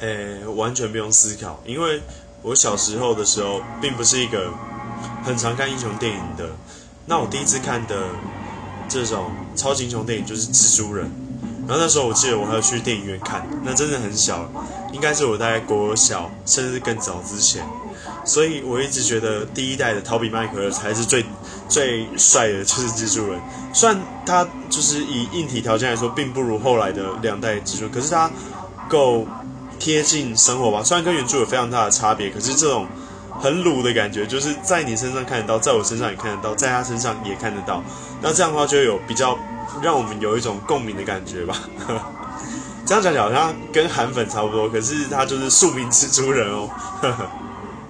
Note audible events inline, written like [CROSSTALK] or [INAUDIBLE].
诶，完全不用思考，因为我小时候的时候，并不是一个很常看英雄电影的。那我第一次看的这种超级英雄电影就是蜘蛛人，然后那时候我记得我还要去电影院看，那真的很小，应该是我在国小甚至更早之前，所以我一直觉得第一代的陶比麦克尔才是最最帅的，就是蜘蛛人。虽然他就是以硬体条件来说，并不如后来的两代蜘蛛，可是他够。贴近生活吧，虽然跟原著有非常大的差别，可是这种很鲁的感觉，就是在你身上看得到，在我身上也看得到，在他身上也看得到。那这样的话，就有比较让我们有一种共鸣的感觉吧。[LAUGHS] 这样讲起来好像跟韩粉差不多，可是他就是庶民蜘蛛人哦。呵 [LAUGHS] 呵